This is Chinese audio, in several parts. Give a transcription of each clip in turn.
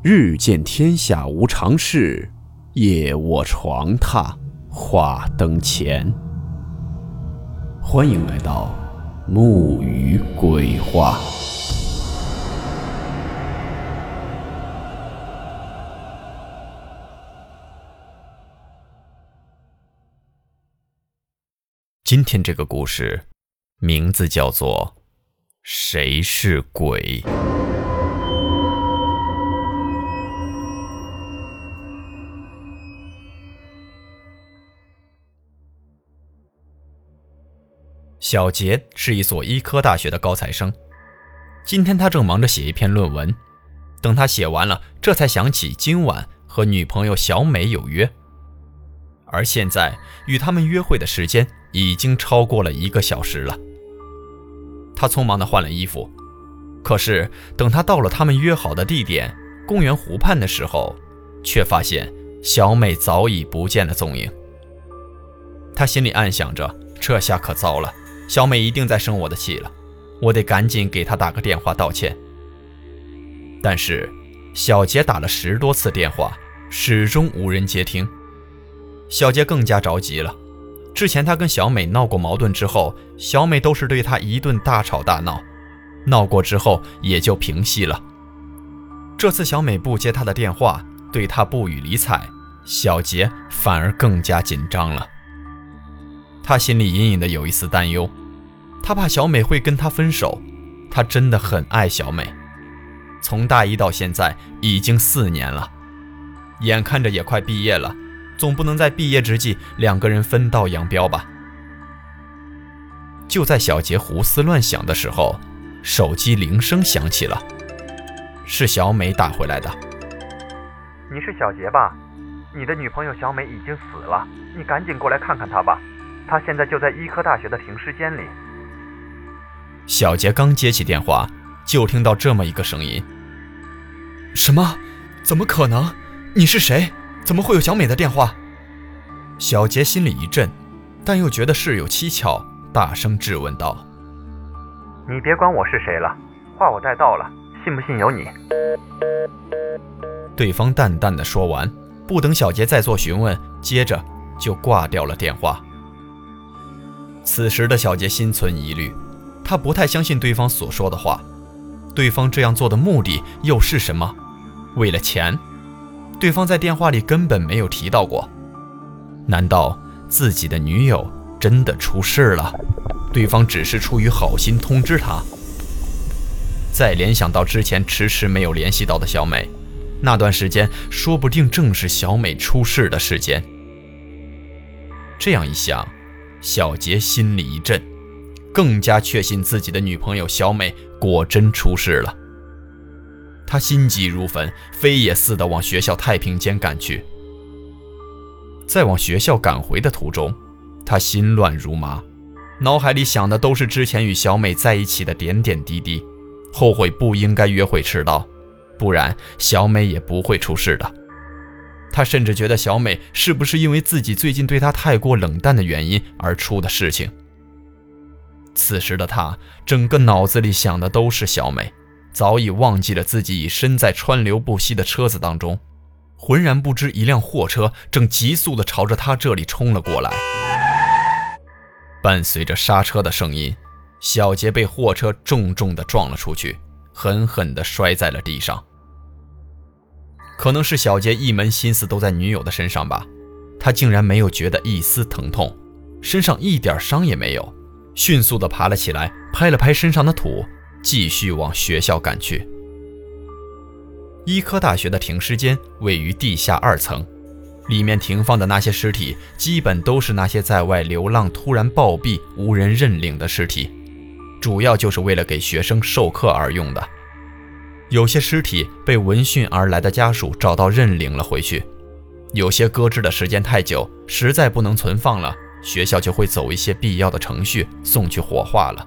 日见天下无常事，夜卧床榻话灯前。欢迎来到木鱼鬼话。今天这个故事名字叫做《谁是鬼》。小杰是一所医科大学的高材生，今天他正忙着写一篇论文，等他写完了，这才想起今晚和女朋友小美有约。而现在与他们约会的时间已经超过了一个小时了。他匆忙地换了衣服，可是等他到了他们约好的地点——公园湖畔的时候，却发现小美早已不见了踪影。他心里暗想着：这下可糟了。小美一定在生我的气了，我得赶紧给她打个电话道歉。但是小杰打了十多次电话，始终无人接听。小杰更加着急了。之前他跟小美闹过矛盾之后，小美都是对他一顿大吵大闹，闹过之后也就平息了。这次小美不接他的电话，对他不予理睬，小杰反而更加紧张了。他心里隐隐的有一丝担忧，他怕小美会跟他分手。他真的很爱小美，从大一到现在已经四年了，眼看着也快毕业了，总不能在毕业之际两个人分道扬镳吧？就在小杰胡思乱想的时候，手机铃声响起了，是小美打回来的。你是小杰吧？你的女朋友小美已经死了，你赶紧过来看看她吧。她现在就在医科大学的停尸间里。小杰刚接起电话，就听到这么一个声音：“什么？怎么可能？你是谁？怎么会有小美的电话？”小杰心里一震，但又觉得事有蹊跷，大声质问道：“你别管我是谁了，话我带到了，信不信由你。”对方淡淡的说完，不等小杰再做询问，接着就挂掉了电话。此时的小杰心存疑虑，他不太相信对方所说的话。对方这样做的目的又是什么？为了钱？对方在电话里根本没有提到过。难道自己的女友真的出事了？对方只是出于好心通知他。再联想到之前迟迟没有联系到的小美，那段时间说不定正是小美出事的时间。这样一想。小杰心里一震，更加确信自己的女朋友小美果真出事了。他心急如焚，飞也似的往学校太平间赶去。在往学校赶回的途中，他心乱如麻，脑海里想的都是之前与小美在一起的点点滴滴，后悔不应该约会迟到，不然小美也不会出事的。他甚至觉得小美是不是因为自己最近对他太过冷淡的原因而出的事情。此时的他，整个脑子里想的都是小美，早已忘记了自己已身在川流不息的车子当中，浑然不知一辆货车正急速地朝着他这里冲了过来。伴随着刹车的声音，小杰被货车重重地撞了出去，狠狠地摔在了地上。可能是小杰一门心思都在女友的身上吧，他竟然没有觉得一丝疼痛，身上一点伤也没有，迅速地爬了起来，拍了拍身上的土，继续往学校赶去。医科大学的停尸间位于地下二层，里面停放的那些尸体，基本都是那些在外流浪突然暴毙无人认领的尸体，主要就是为了给学生授课而用的。有些尸体被闻讯而来的家属找到认领了回去，有些搁置的时间太久，实在不能存放了，学校就会走一些必要的程序送去火化了。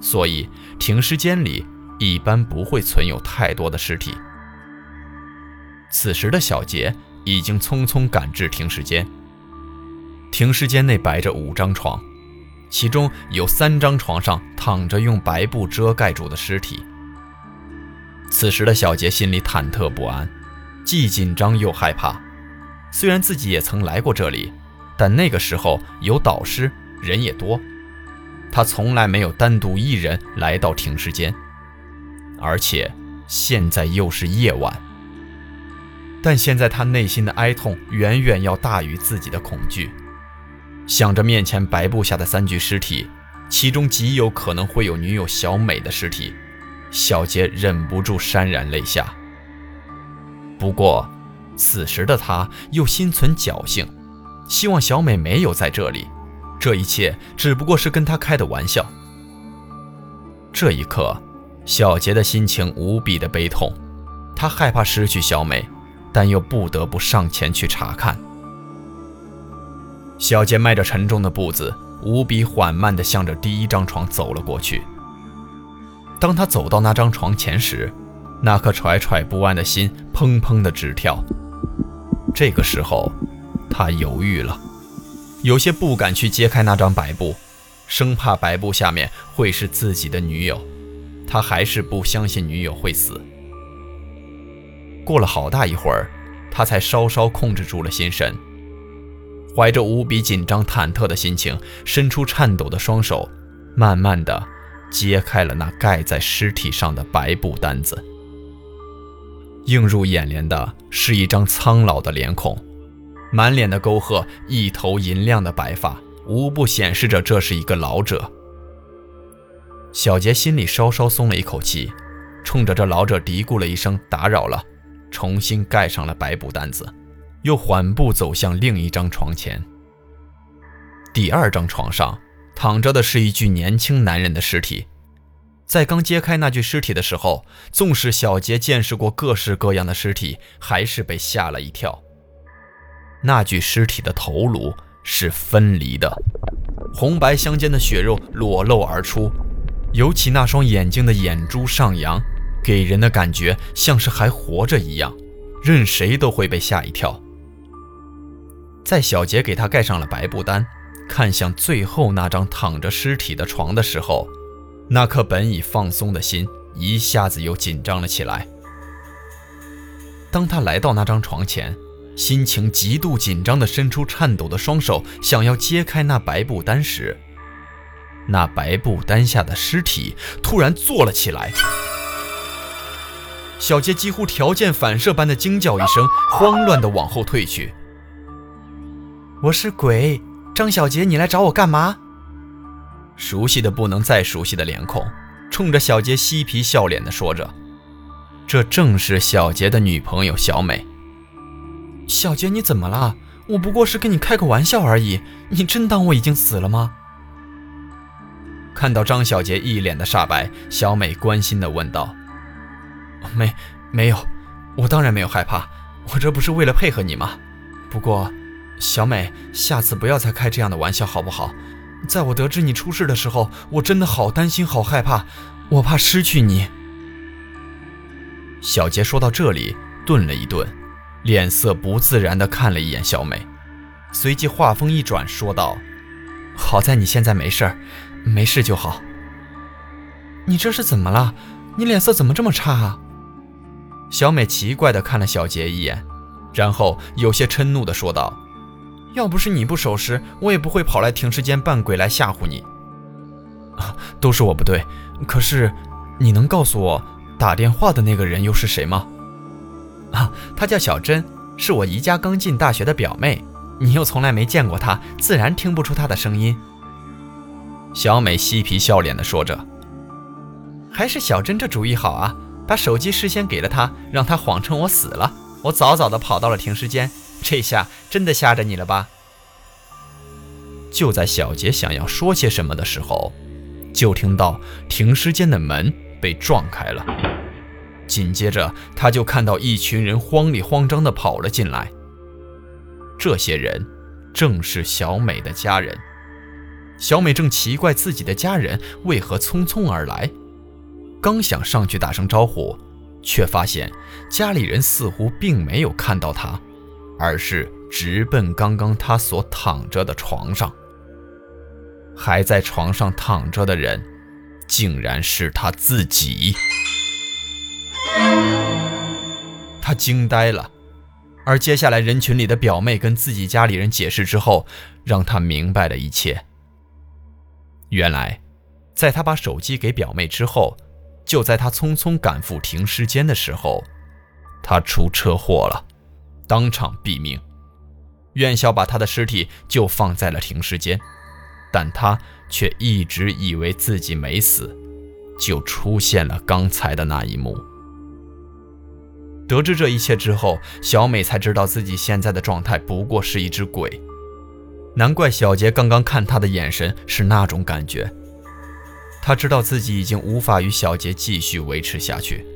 所以停尸间里一般不会存有太多的尸体。此时的小杰已经匆匆赶至停尸间。停尸间内摆着五张床，其中有三张床上躺着用白布遮盖住的尸体。此时的小杰心里忐忑不安，既紧张又害怕。虽然自己也曾来过这里，但那个时候有导师，人也多。他从来没有单独一人来到停尸间，而且现在又是夜晚。但现在他内心的哀痛远远要大于自己的恐惧，想着面前白布下的三具尸体，其中极有可能会有女友小美的尸体，小杰忍不住潸然泪下。不过，此时的他又心存侥幸，希望小美没有在这里。这一切只不过是跟他开的玩笑。这一刻，小杰的心情无比的悲痛，他害怕失去小美，但又不得不上前去查看。小杰迈着沉重的步子，无比缓慢地向着第一张床走了过去。当他走到那张床前时，那颗揣揣不安的心砰砰的直跳。这个时候，他犹豫了。有些不敢去揭开那张白布，生怕白布下面会是自己的女友。他还是不相信女友会死。过了好大一会儿，他才稍稍控制住了心神，怀着无比紧张忐忑的心情，伸出颤抖的双手，慢慢的揭开了那盖在尸体上的白布单子。映入眼帘的是一张苍老的脸孔。满脸的沟壑，一头银亮的白发，无不显示着这是一个老者。小杰心里稍稍松了一口气，冲着这老者嘀咕了一声“打扰了”，重新盖上了白布单子，又缓步走向另一张床前。第二张床上躺着的是一具年轻男人的尸体。在刚揭开那具尸体的时候，纵使小杰见识过各式各样的尸体，还是被吓了一跳。那具尸体的头颅是分离的，红白相间的血肉裸露而出，尤其那双眼睛的眼珠上扬，给人的感觉像是还活着一样，任谁都会被吓一跳。在小杰给他盖上了白布单，看向最后那张躺着尸体的床的时候，那颗本已放松的心一下子又紧张了起来。当他来到那张床前。心情极度紧张地伸出颤抖的双手，想要揭开那白布单时，那白布单下的尸体突然坐了起来。小杰几乎条件反射般的惊叫一声，慌乱地往后退去。我是鬼，张小杰，你来找我干嘛？熟悉的不能再熟悉的脸孔，冲着小杰嬉皮笑脸地说着。这正是小杰的女朋友小美。小杰，你怎么了？我不过是跟你开个玩笑而已，你真当我已经死了吗？看到张小杰一脸的煞白，小美关心地问道：“没，没有，我当然没有害怕，我这不是为了配合你吗？不过，小美，下次不要再开这样的玩笑好不好？在我得知你出事的时候，我真的好担心，好害怕，我怕失去你。”小杰说到这里，顿了一顿。脸色不自然地看了一眼小美，随即话锋一转，说道：“好在你现在没事儿，没事就好。你这是怎么了？你脸色怎么这么差啊？”小美奇怪地看了小杰一眼，然后有些嗔怒地说道：“要不是你不守时，我也不会跑来停尸间扮鬼来吓唬你。啊，都是我不对。可是，你能告诉我打电话的那个人又是谁吗？”啊，她叫小珍，是我姨家刚进大学的表妹。你又从来没见过她，自然听不出她的声音。小美嬉皮笑脸地说着：“还是小珍这主意好啊，把手机事先给了她，让她谎称我死了。我早早地跑到了停尸间，这下真的吓着你了吧？”就在小杰想要说些什么的时候，就听到停尸间的门被撞开了。紧接着，他就看到一群人慌里慌张地跑了进来。这些人正是小美的家人。小美正奇怪自己的家人为何匆匆而来，刚想上去打声招呼，却发现家里人似乎并没有看到她，而是直奔刚刚她所躺着的床上。还在床上躺着的人，竟然是她自己。惊呆了，而接下来人群里的表妹跟自己家里人解释之后，让他明白了一切。原来，在他把手机给表妹之后，就在他匆匆赶赴停尸间的时候，他出车祸了，当场毙命。院校把他的尸体就放在了停尸间，但他却一直以为自己没死，就出现了刚才的那一幕。得知这一切之后，小美才知道自己现在的状态不过是一只鬼。难怪小杰刚刚看她的眼神是那种感觉。他知道自己已经无法与小杰继续维持下去。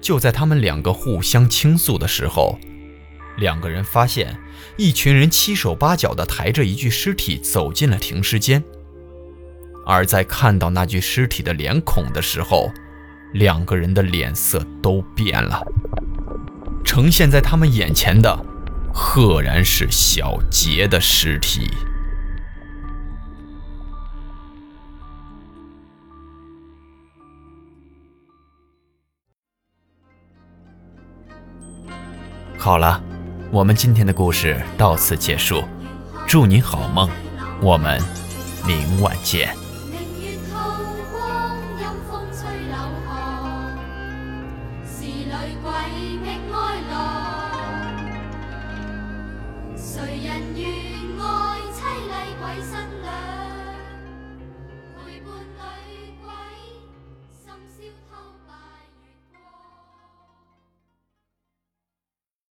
就在他们两个互相倾诉的时候，两个人发现一群人七手八脚地抬着一具尸体走进了停尸间。而在看到那具尸体的脸孔的时候，两个人的脸色都变了。呈现在他们眼前的，赫然是小杰的尸体。好了，我们今天的故事到此结束，祝您好梦，我们明晚见。